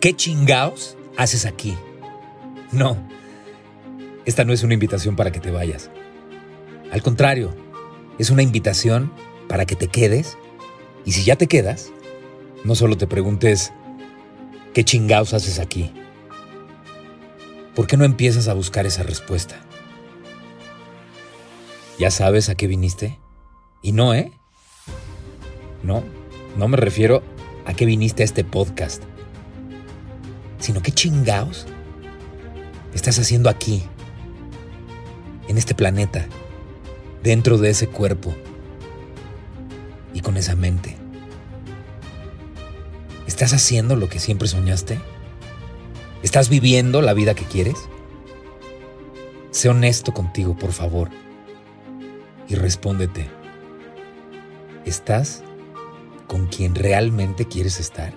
¿Qué chingaos haces aquí? No, esta no es una invitación para que te vayas. Al contrario, es una invitación para que te quedes y si ya te quedas, no solo te preguntes, ¿qué chingaos haces aquí? ¿Por qué no empiezas a buscar esa respuesta? ¿Ya sabes a qué viniste? Y no, ¿eh? No, no me refiero a qué viniste a este podcast, sino qué chingaos estás haciendo aquí, en este planeta, dentro de ese cuerpo y con esa mente. ¿Estás haciendo lo que siempre soñaste? ¿Estás viviendo la vida que quieres? Sé honesto contigo, por favor, y respóndete. ¿Estás con quien realmente quieres estar?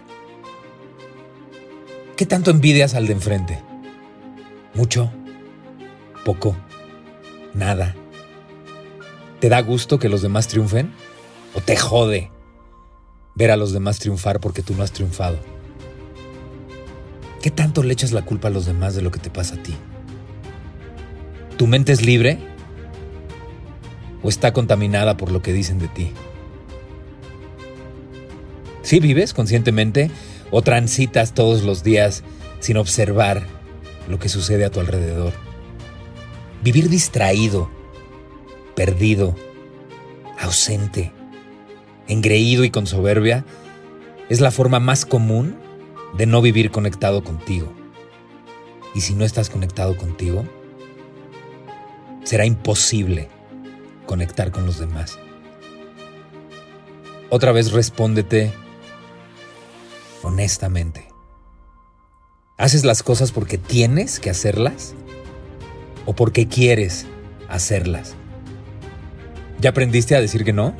¿Qué tanto envidias al de enfrente? ¿Mucho? ¿Poco? ¿Nada? ¿Te da gusto que los demás triunfen? ¿O te jode ver a los demás triunfar porque tú no has triunfado? ¿Qué tanto le echas la culpa a los demás de lo que te pasa a ti? ¿Tu mente es libre? ¿O está contaminada por lo que dicen de ti? ¿Sí vives conscientemente o transitas todos los días sin observar lo que sucede a tu alrededor? Vivir distraído, perdido, ausente, engreído y con soberbia es la forma más común de no vivir conectado contigo. Y si no estás conectado contigo, será imposible conectar con los demás. Otra vez respóndete honestamente. ¿Haces las cosas porque tienes que hacerlas o porque quieres hacerlas? ¿Ya aprendiste a decir que no?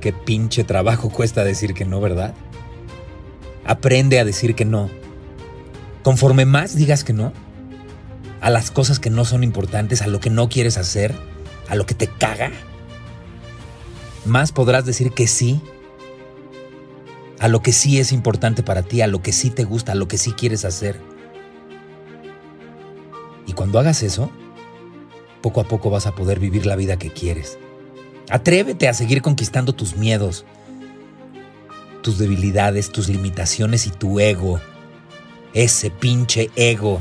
Qué pinche trabajo cuesta decir que no, ¿verdad? Aprende a decir que no. Conforme más digas que no, a las cosas que no son importantes, a lo que no quieres hacer, a lo que te caga, más podrás decir que sí a lo que sí es importante para ti, a lo que sí te gusta, a lo que sí quieres hacer. Y cuando hagas eso, poco a poco vas a poder vivir la vida que quieres. Atrévete a seguir conquistando tus miedos, tus debilidades, tus limitaciones y tu ego. Ese pinche ego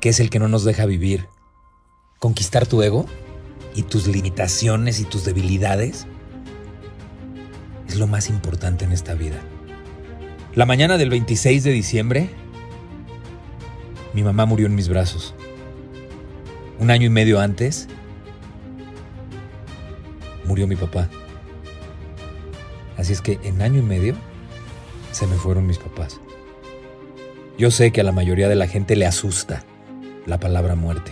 que es el que no nos deja vivir. Conquistar tu ego y tus limitaciones y tus debilidades es lo más importante en esta vida. La mañana del 26 de diciembre, mi mamá murió en mis brazos. Un año y medio antes, murió mi papá. Así es que en año y medio se me fueron mis papás. Yo sé que a la mayoría de la gente le asusta la palabra muerte.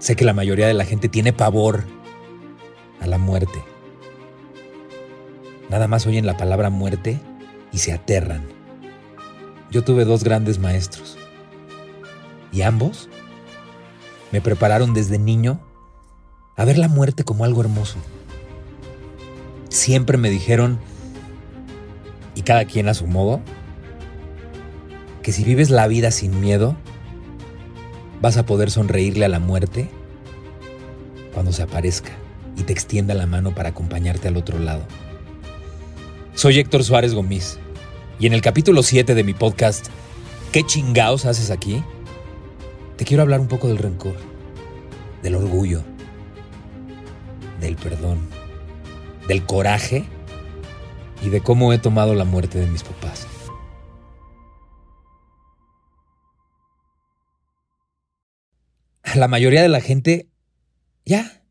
Sé que la mayoría de la gente tiene pavor a la muerte. Nada más oyen la palabra muerte y se aterran. Yo tuve dos grandes maestros y ambos me prepararon desde niño a ver la muerte como algo hermoso siempre me dijeron, y cada quien a su modo, que si vives la vida sin miedo, vas a poder sonreírle a la muerte cuando se aparezca y te extienda la mano para acompañarte al otro lado. Soy Héctor Suárez Gómez y en el capítulo 7 de mi podcast, ¿Qué chingaos haces aquí? Te quiero hablar un poco del rencor, del orgullo, del perdón del coraje y de cómo he tomado la muerte de mis papás. A la mayoría de la gente ya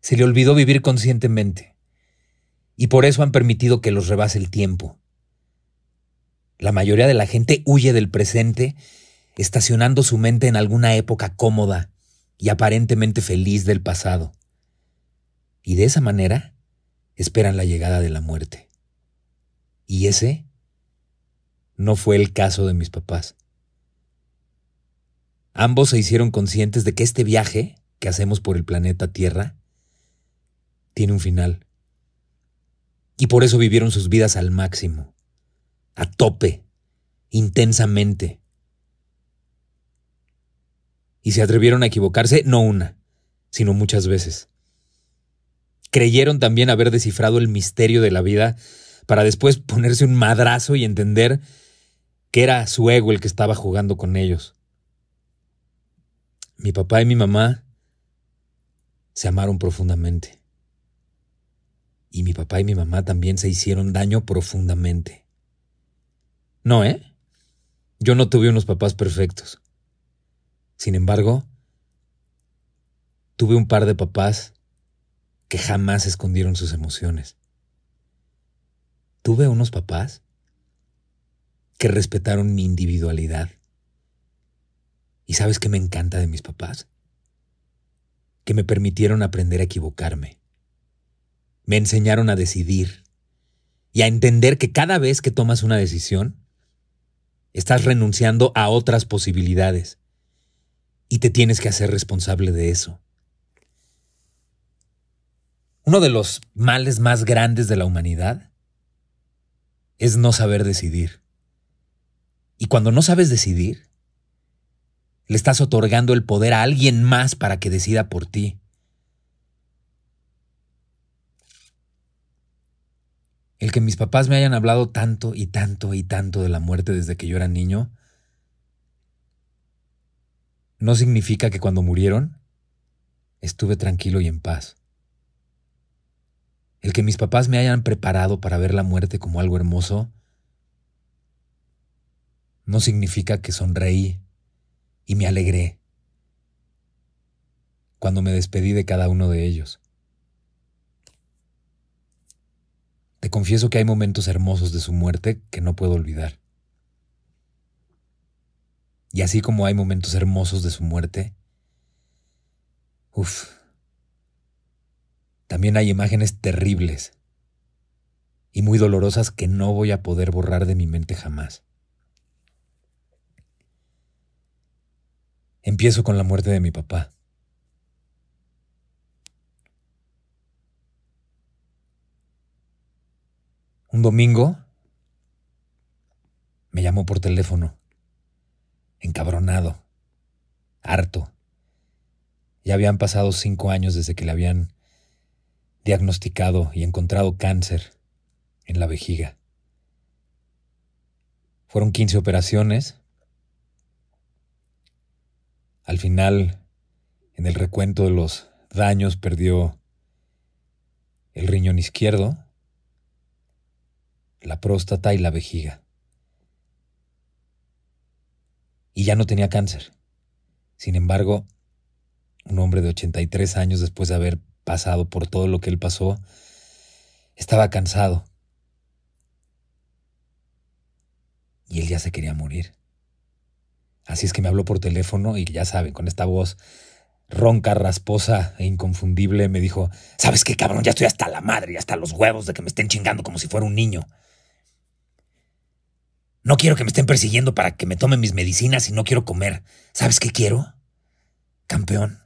se le olvidó vivir conscientemente. Y por eso han permitido que los rebase el tiempo. La mayoría de la gente huye del presente, estacionando su mente en alguna época cómoda y aparentemente feliz del pasado. Y de esa manera esperan la llegada de la muerte. Y ese no fue el caso de mis papás. Ambos se hicieron conscientes de que este viaje que hacemos por el planeta Tierra tiene un final. Y por eso vivieron sus vidas al máximo, a tope, intensamente. Y se atrevieron a equivocarse no una, sino muchas veces. Creyeron también haber descifrado el misterio de la vida para después ponerse un madrazo y entender que era su ego el que estaba jugando con ellos. Mi papá y mi mamá se amaron profundamente. Y mi papá y mi mamá también se hicieron daño profundamente. No, ¿eh? Yo no tuve unos papás perfectos. Sin embargo, tuve un par de papás que jamás escondieron sus emociones. Tuve unos papás que respetaron mi individualidad. ¿Y sabes qué me encanta de mis papás? Que me permitieron aprender a equivocarme. Me enseñaron a decidir y a entender que cada vez que tomas una decisión, estás renunciando a otras posibilidades y te tienes que hacer responsable de eso. Uno de los males más grandes de la humanidad es no saber decidir. Y cuando no sabes decidir, le estás otorgando el poder a alguien más para que decida por ti. El que mis papás me hayan hablado tanto y tanto y tanto de la muerte desde que yo era niño, no significa que cuando murieron estuve tranquilo y en paz. El que mis papás me hayan preparado para ver la muerte como algo hermoso, no significa que sonreí y me alegré cuando me despedí de cada uno de ellos. Te confieso que hay momentos hermosos de su muerte que no puedo olvidar. Y así como hay momentos hermosos de su muerte, uff, también hay imágenes terribles y muy dolorosas que no voy a poder borrar de mi mente jamás. Empiezo con la muerte de mi papá. Un domingo me llamó por teléfono, encabronado, harto. Ya habían pasado cinco años desde que le habían diagnosticado y encontrado cáncer en la vejiga. Fueron 15 operaciones. Al final, en el recuento de los daños, perdió el riñón izquierdo, la próstata y la vejiga. Y ya no tenía cáncer. Sin embargo, un hombre de 83 años después de haber pasado por todo lo que él pasó, estaba cansado. Y él ya se quería morir. Así es que me habló por teléfono y ya saben, con esta voz ronca, rasposa e inconfundible, me dijo, ¿sabes qué, cabrón? Ya estoy hasta la madre y hasta los huevos de que me estén chingando como si fuera un niño. No quiero que me estén persiguiendo para que me tome mis medicinas y no quiero comer. ¿Sabes qué quiero? Campeón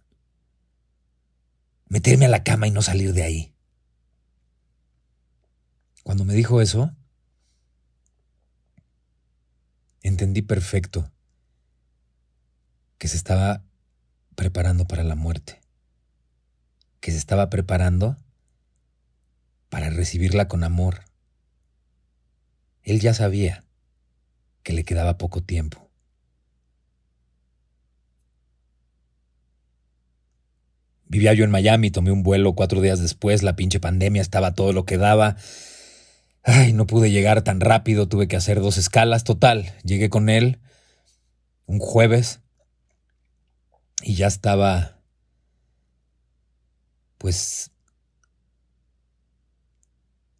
meterme a la cama y no salir de ahí. Cuando me dijo eso, entendí perfecto que se estaba preparando para la muerte, que se estaba preparando para recibirla con amor. Él ya sabía que le quedaba poco tiempo. Vivía yo en Miami, tomé un vuelo cuatro días después, la pinche pandemia estaba todo lo que daba. Ay, no pude llegar tan rápido, tuve que hacer dos escalas. Total, llegué con él un jueves y ya estaba, pues,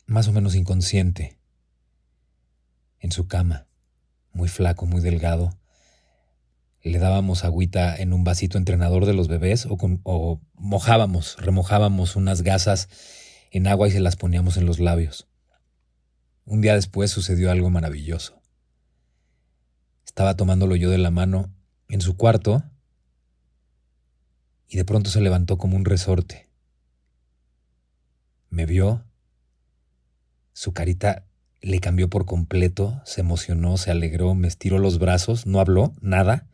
más o menos inconsciente, en su cama, muy flaco, muy delgado. Le dábamos agüita en un vasito entrenador de los bebés o, mojábamos, remojábamos unas gasas en agua y se las poníamos en los labios. Un día después sucedió algo maravilloso. Estaba tomándolo yo de la mano en su cuarto y de pronto se levantó como un resorte. Me vio, su carita le cambió por completo, se emocionó, se alegró, me estiró los brazos, no habló, nada,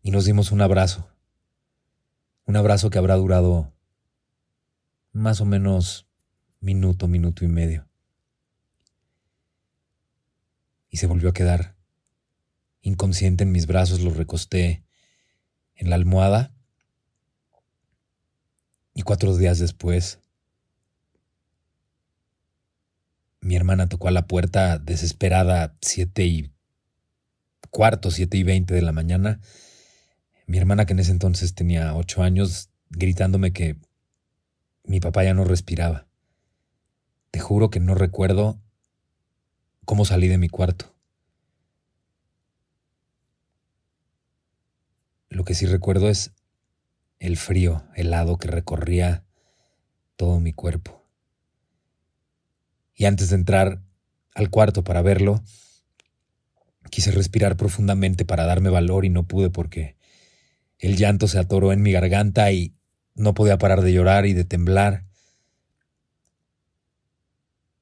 y nos dimos un abrazo. Un abrazo que habrá durado más o menos minuto, minuto y medio. Y se volvió a quedar inconsciente en mis brazos, lo recosté en la almohada. Y cuatro días después, mi hermana tocó a la puerta desesperada, siete y cuarto, siete y veinte de la mañana. Mi hermana, que en ese entonces tenía ocho años, gritándome que mi papá ya no respiraba. Te juro que no recuerdo cómo salí de mi cuarto. Lo que sí recuerdo es el frío helado que recorría todo mi cuerpo. Y antes de entrar al cuarto para verlo, quise respirar profundamente para darme valor y no pude porque el llanto se atoró en mi garganta y no podía parar de llorar y de temblar.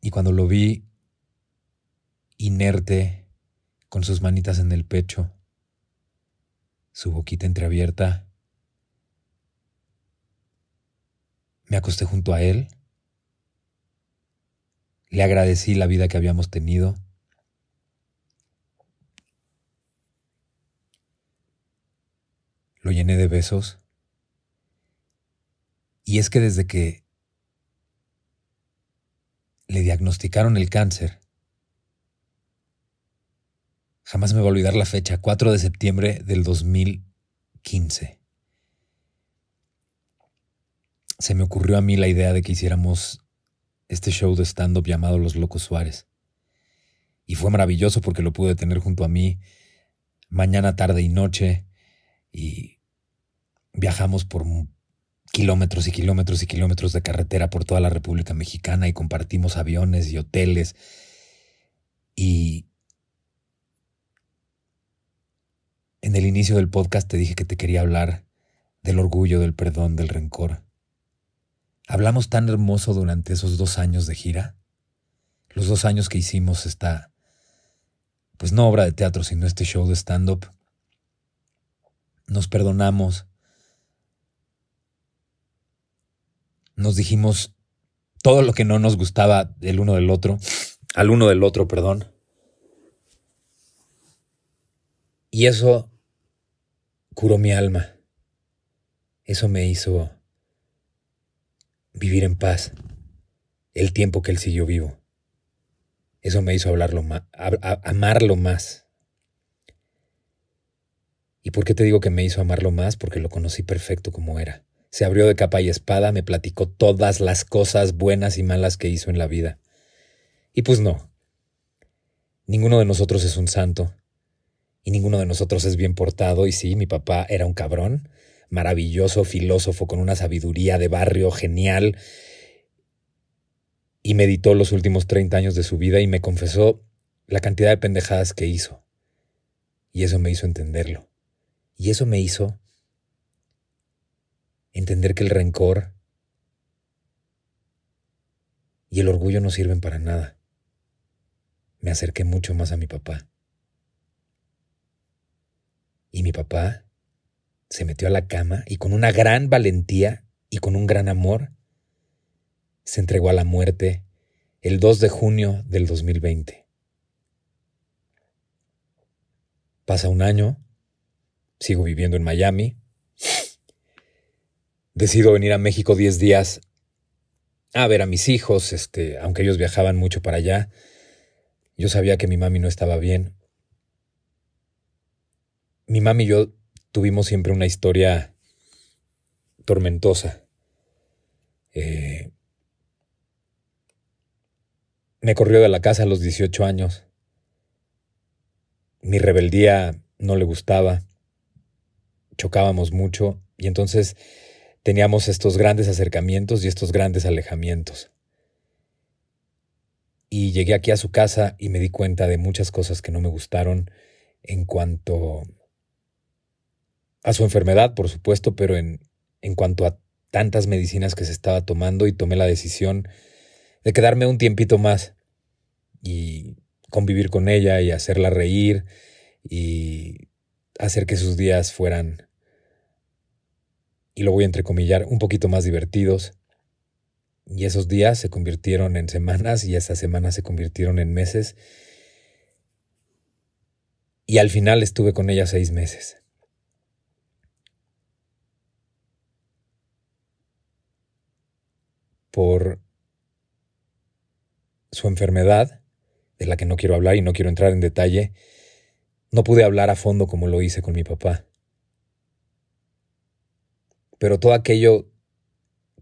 Y cuando lo vi inerte, con sus manitas en el pecho, su boquita entreabierta. Me acosté junto a él. Le agradecí la vida que habíamos tenido. Lo llené de besos. Y es que desde que le diagnosticaron el cáncer, Jamás me voy a olvidar la fecha, 4 de septiembre del 2015. Se me ocurrió a mí la idea de que hiciéramos este show de stand-up llamado Los Locos Suárez. Y fue maravilloso porque lo pude tener junto a mí mañana, tarde y noche. Y viajamos por kilómetros y kilómetros y kilómetros de carretera por toda la República Mexicana y compartimos aviones y hoteles. Y En el inicio del podcast te dije que te quería hablar del orgullo, del perdón, del rencor. Hablamos tan hermoso durante esos dos años de gira, los dos años que hicimos esta, pues no obra de teatro, sino este show de stand-up. Nos perdonamos, nos dijimos todo lo que no nos gustaba del uno del otro, al uno del otro, perdón. Y eso curó mi alma. Eso me hizo vivir en paz el tiempo que él siguió vivo. Eso me hizo hablarlo amarlo más. ¿Y por qué te digo que me hizo amarlo más? Porque lo conocí perfecto como era. Se abrió de capa y espada, me platicó todas las cosas buenas y malas que hizo en la vida. Y pues no. Ninguno de nosotros es un santo y ninguno de nosotros es bien portado. Y sí, mi papá era un cabrón, maravilloso filósofo con una sabiduría de barrio genial. Y meditó los últimos 30 años de su vida y me confesó la cantidad de pendejadas que hizo. Y eso me hizo entenderlo. Y eso me hizo entender que el rencor y el orgullo no sirven para nada. Me acerqué mucho más a mi papá. Y mi papá se metió a la cama y con una gran valentía y con un gran amor se entregó a la muerte el 2 de junio del 2020. Pasa un año, sigo viviendo en Miami, decido venir a México 10 días a ver a mis hijos, este, aunque ellos viajaban mucho para allá. Yo sabía que mi mami no estaba bien mi mami y yo tuvimos siempre una historia tormentosa. Eh, me corrió de la casa a los 18 años. Mi rebeldía no le gustaba, chocábamos mucho y entonces teníamos estos grandes acercamientos y estos grandes alejamientos. Y llegué aquí a su casa y me di cuenta de muchas cosas que no me gustaron en cuanto a su enfermedad, por supuesto, pero en, en cuanto a tantas medicinas que se estaba tomando y tomé la decisión de quedarme un tiempito más y convivir con ella y hacerla reír y hacer que sus días fueran, y lo voy a entrecomillar, un poquito más divertidos. Y esos días se convirtieron en semanas y esas semanas se convirtieron en meses. Y al final estuve con ella seis meses. Por su enfermedad, de la que no quiero hablar y no quiero entrar en detalle, no pude hablar a fondo como lo hice con mi papá. Pero todo aquello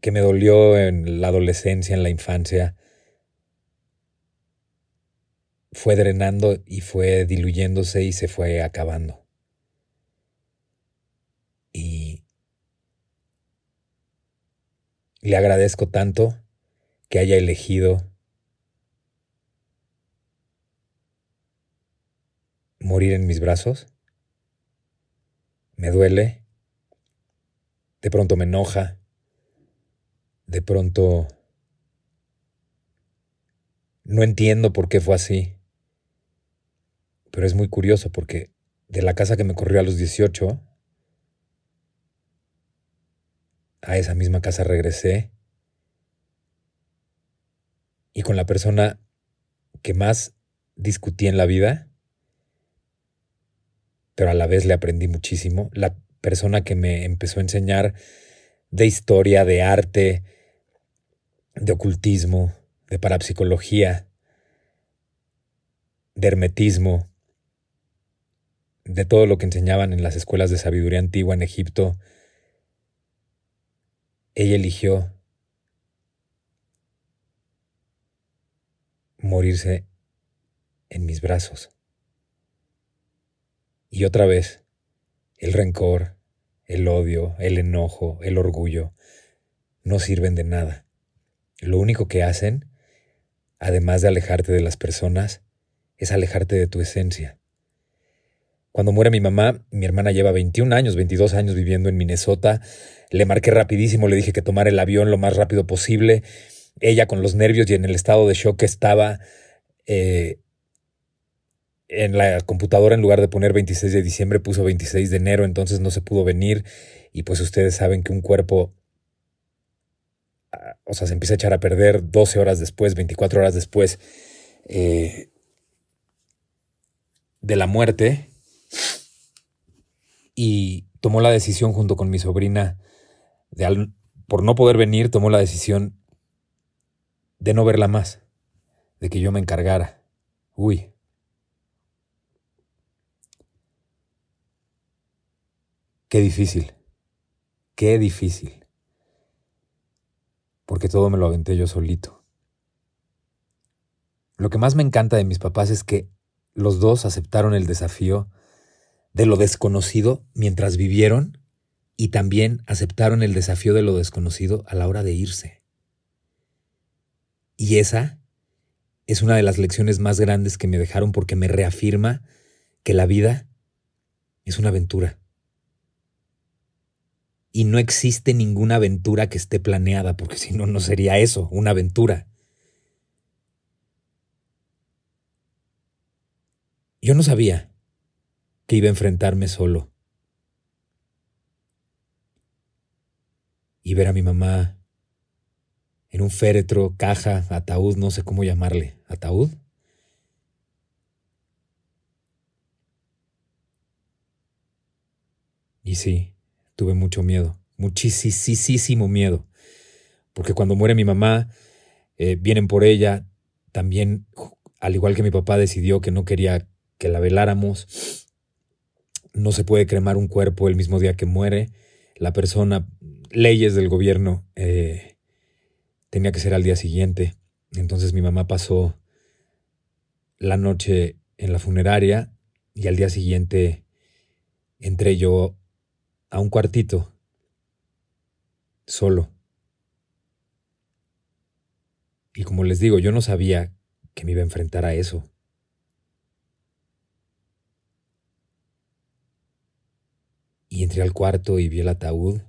que me dolió en la adolescencia, en la infancia, fue drenando y fue diluyéndose y se fue acabando. Y le agradezco tanto que haya elegido morir en mis brazos. Me duele. De pronto me enoja. De pronto... No entiendo por qué fue así. Pero es muy curioso porque de la casa que me corrió a los 18, a esa misma casa regresé. Y con la persona que más discutí en la vida, pero a la vez le aprendí muchísimo. La persona que me empezó a enseñar de historia, de arte, de ocultismo, de parapsicología, de hermetismo, de todo lo que enseñaban en las escuelas de sabiduría antigua en Egipto, ella eligió morirse en mis brazos. Y otra vez, el rencor, el odio, el enojo, el orgullo, no sirven de nada. Lo único que hacen, además de alejarte de las personas, es alejarte de tu esencia. Cuando muere mi mamá, mi hermana lleva 21 años, 22 años viviendo en Minnesota. Le marqué rapidísimo, le dije que tomara el avión lo más rápido posible. Ella con los nervios y en el estado de shock estaba, eh, en la computadora en lugar de poner 26 de diciembre puso 26 de enero, entonces no se pudo venir y pues ustedes saben que un cuerpo, ah, o sea, se empieza a echar a perder 12 horas después, 24 horas después eh, de la muerte y tomó la decisión junto con mi sobrina de por no poder venir, tomó la decisión de no verla más, de que yo me encargara. Uy, Qué difícil, qué difícil. Porque todo me lo aventé yo solito. Lo que más me encanta de mis papás es que los dos aceptaron el desafío de lo desconocido mientras vivieron y también aceptaron el desafío de lo desconocido a la hora de irse. Y esa es una de las lecciones más grandes que me dejaron porque me reafirma que la vida es una aventura y no existe ninguna aventura que esté planeada, porque si no, no sería eso, una aventura. Yo no sabía que iba a enfrentarme solo y ver a mi mamá en un féretro, caja, ataúd, no sé cómo llamarle, ataúd. Y sí, tuve mucho miedo, muchísimo miedo, porque cuando muere mi mamá, eh, vienen por ella, también, al igual que mi papá decidió que no quería que la veláramos, no se puede cremar un cuerpo el mismo día que muere, la persona, leyes del gobierno, eh, tenía que ser al día siguiente, entonces mi mamá pasó la noche en la funeraria y al día siguiente entré yo a un cuartito, solo. Y como les digo, yo no sabía que me iba a enfrentar a eso. Y entré al cuarto y vi el ataúd.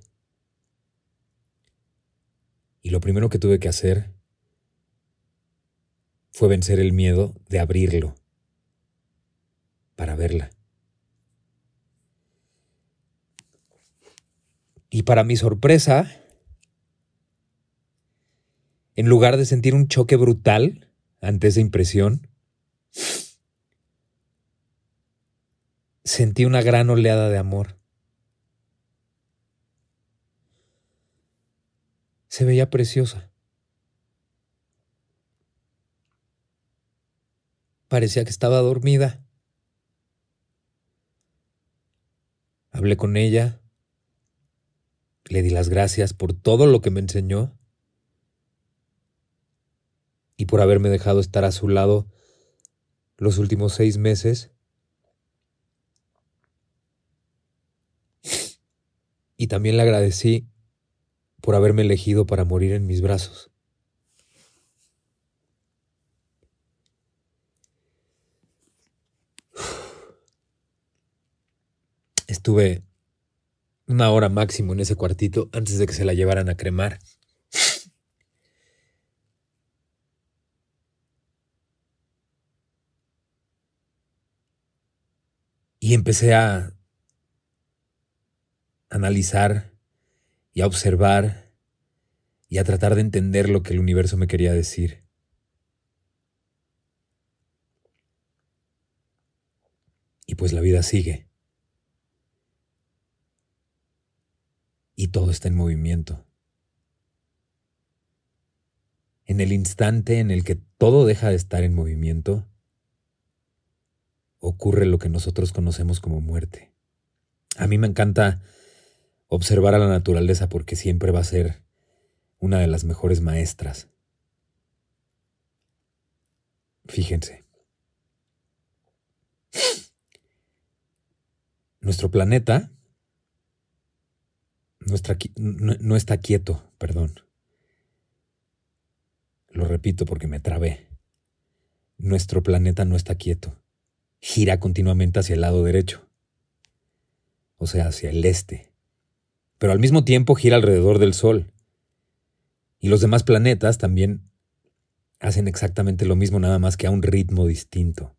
Y lo primero que tuve que hacer fue vencer el miedo de abrirlo para verla. Y para mi sorpresa, en lugar de sentir un choque brutal ante esa impresión, sentí una gran oleada de amor. Se veía preciosa. Parecía que estaba dormida. Hablé con ella, le di las gracias por todo lo que me enseñó y por haberme dejado estar a su lado los últimos seis meses. Y también le agradecí por haberme elegido para morir en mis brazos. Estuve una hora máximo en ese cuartito antes de que se la llevaran a cremar. Y empecé a analizar y a observar y a tratar de entender lo que el universo me quería decir. Y pues la vida sigue. y todo está en movimiento. En el instante en el que todo deja de estar en movimiento, ocurre lo que nosotros conocemos como muerte. A mí me encanta observar a la naturaleza porque siempre va a ser una de las mejores maestras. Fíjense. Nuestro planeta no, está quieto, perdón. Lo repito porque me trabé. Nuestro planeta no está quieto. Gira continuamente hacia el lado derecho. O sea, hacia el este. Pero al mismo tiempo gira alrededor del Sol. Y los demás planetas también hacen exactamente lo mismo, nada más que a un ritmo distinto.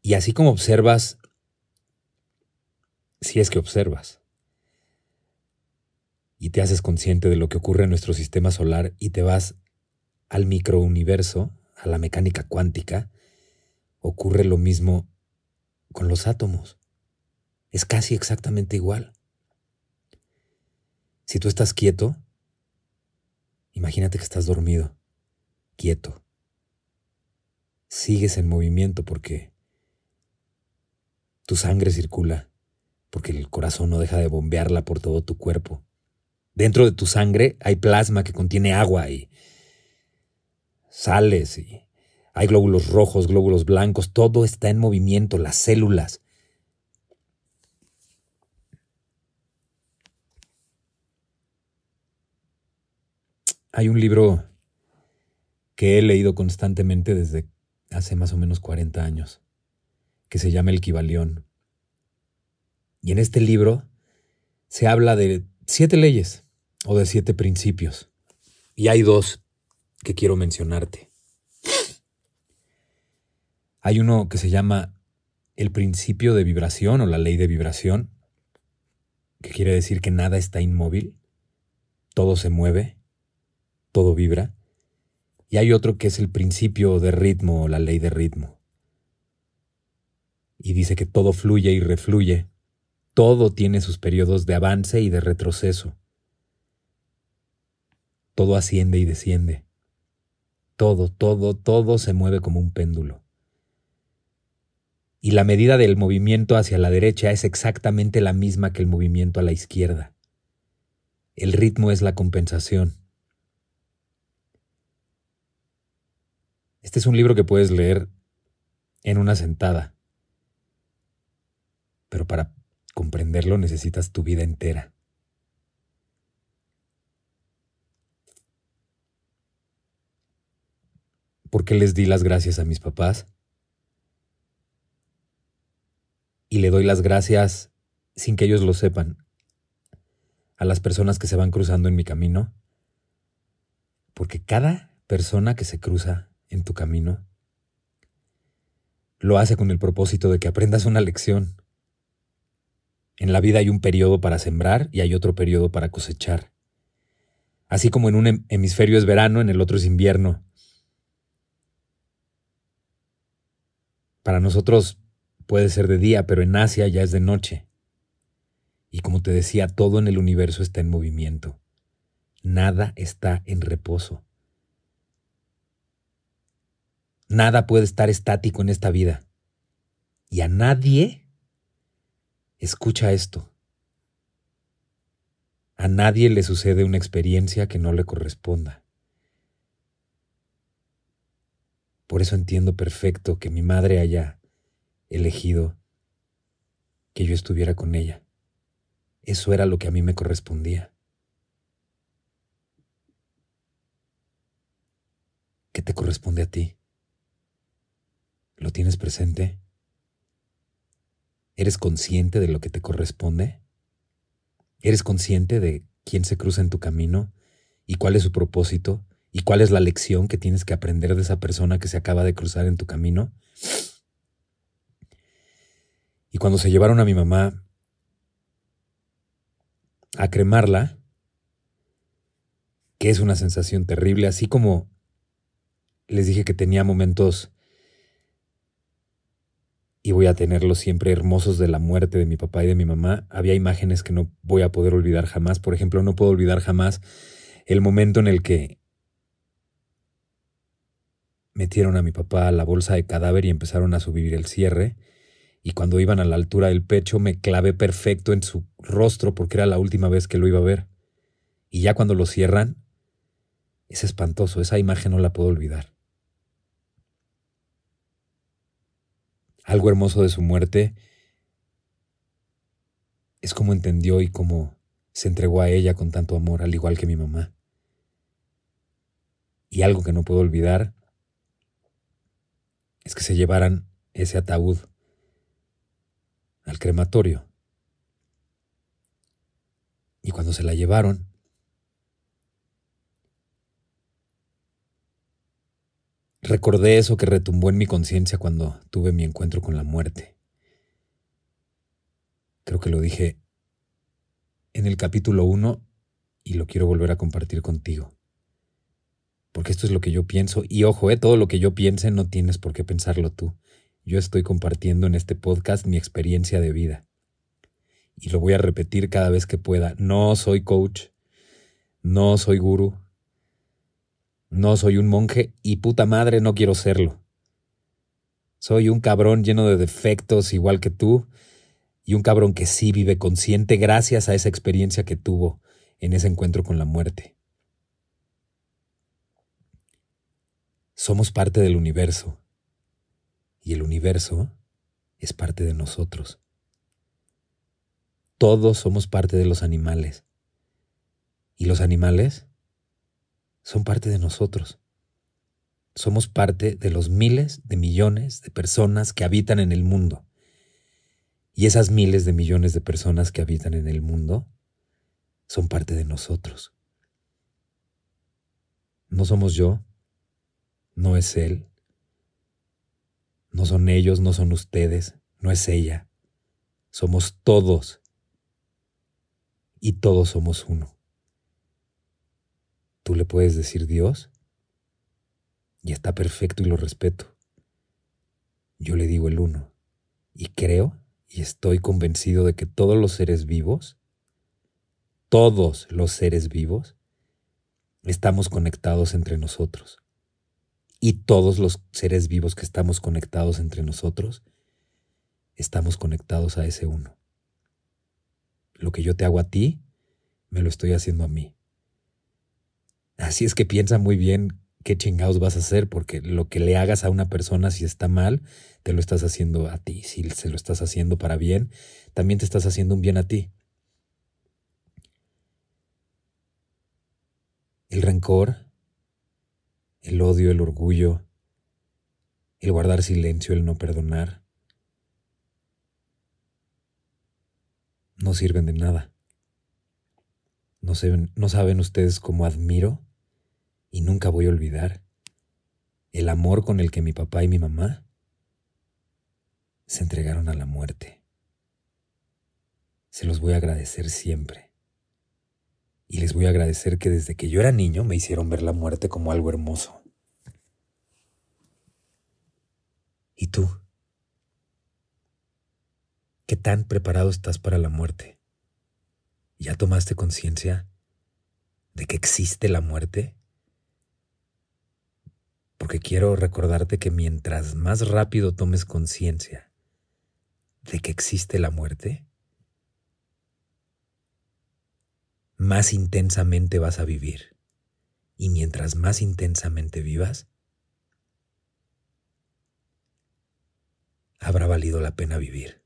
Y así como observas si es que observas y te haces consciente de lo que ocurre en nuestro sistema solar y te vas al microuniverso, a la mecánica cuántica, ocurre lo mismo con los átomos. Es casi exactamente igual. Si tú estás quieto, imagínate que estás dormido, quieto. Sigues en movimiento porque tu sangre circula porque el corazón no deja de bombearla por todo tu cuerpo. Dentro de tu sangre hay plasma que contiene agua y sales y hay glóbulos rojos, glóbulos blancos, todo está en movimiento, las células. Hay un libro que he leído constantemente desde hace más o menos 40 años, que se llama El Kibalión. Y en este libro se habla de siete leyes o de siete principios. Y hay dos que quiero mencionarte. Hay uno que se llama el principio de vibración o la ley de vibración, que quiere decir que nada está inmóvil, todo se mueve, todo vibra. Y hay otro que es el principio de ritmo o la ley de ritmo. Y dice que todo fluye y refluye todo tiene sus periodos de avance y de retroceso. Todo asciende y desciende. Todo, todo, todo se mueve como un péndulo. Y la medida del movimiento hacia la derecha es exactamente la misma que el movimiento a la izquierda. El ritmo es la compensación. Este es un libro que puedes leer en una sentada, pero para comprenderlo necesitas tu vida entera. ¿Por qué les di las gracias a mis papás? Y le doy las gracias sin que ellos lo sepan a las personas que se van cruzando en mi camino, porque cada persona que se cruza en tu camino lo hace con el propósito de que aprendas una lección. En la vida hay un periodo para sembrar y hay otro periodo para cosechar. Así como en un hemisferio es verano, en el otro es invierno. Para nosotros puede ser de día, pero en Asia ya es de noche. Y como te decía, todo en el universo está en movimiento. Nada está en reposo. Nada puede estar estático en esta vida. Y a nadie, escucha esto, a nadie le sucede una experiencia que no le corresponda. Por eso entiendo perfecto que mi madre haya elegido que yo estuviera con ella. Eso era lo que a mí me correspondía. ¿Qué te corresponde a ti? ¿Lo tienes presente? ¿Eres consciente de lo que te corresponde? ¿Eres consciente de quién se cruza en tu camino y cuál es su propósito y cuál es la lección que tienes que aprender de esa persona que se acaba de cruzar en tu camino? Y cuando se llevaron a mi mamá a cremarla, que es una sensación terrible, así como les dije que tenía momentos y voy a tenerlos siempre hermosos de la muerte de mi papá y de mi mamá, había imágenes que no voy a poder olvidar jamás. Por ejemplo, no puedo olvidar jamás el momento en el que metieron a mi papá a la bolsa de cadáver y empezaron a subir el cierre y cuando iban a la altura del pecho me clavé perfecto en su rostro porque era la última vez que lo iba a ver. Y ya cuando lo cierran, es espantoso, esa imagen no la puedo olvidar. Algo hermoso de su muerte es cómo entendió y cómo se entregó a ella con tanto amor, al igual que mi mamá. Y algo que no puedo olvidar es que se llevaran ese ataúd al crematorio. Y cuando se la llevaron, recordé eso que retumbó en mi conciencia cuando tuve mi encuentro con la muerte. Creo que lo dije en el capítulo 1 y lo quiero volver a compartir contigo. Porque esto es lo que yo pienso y ojo, eh, todo lo que yo piense no tienes por qué pensarlo tú. Yo estoy compartiendo en este podcast mi experiencia de vida. Y lo voy a repetir cada vez que pueda. No soy coach, no soy gurú, no soy un monje y puta madre no quiero serlo. Soy un cabrón lleno de defectos igual que tú y un cabrón que sí vive consciente gracias a esa experiencia que tuvo en ese encuentro con la muerte. Somos parte del universo y el universo es parte de nosotros. Todos somos parte de los animales. Y los animales son parte de nosotros. Somos parte de los miles de millones de personas que habitan en el mundo. Y esas miles de millones de personas que habitan en el mundo son parte de nosotros. No somos yo, no es él, no son ellos, no son ustedes, no es ella. Somos todos. Y todos somos uno. Tú le puedes decir Dios y está perfecto y lo respeto. Yo le digo el uno y creo y estoy convencido de que todos los seres vivos, todos los seres vivos, estamos conectados entre nosotros y todos los seres vivos que estamos conectados entre nosotros, estamos conectados a ese uno. Lo que yo te hago a ti, me lo estoy haciendo a mí. Así es que piensa muy bien qué chingados vas a hacer, porque lo que le hagas a una persona si está mal, te lo estás haciendo a ti. Si se lo estás haciendo para bien, también te estás haciendo un bien a ti. El rencor, el odio, el orgullo, el guardar silencio, el no perdonar, no sirven de nada. No, no saben ustedes cómo admiro y nunca voy a olvidar el amor con el que mi papá y mi mamá se entregaron a la muerte. Se los voy a agradecer siempre. Y les voy a agradecer que desde que yo era niño me hicieron ver la muerte como algo hermoso. ¿Y tú? ¿Qué tan preparado estás para la muerte? ¿Ya tomaste conciencia de que existe la muerte? Porque quiero recordarte que mientras más rápido tomes conciencia de que existe la muerte, más intensamente vas a vivir. Y mientras más intensamente vivas, habrá valido la pena vivir.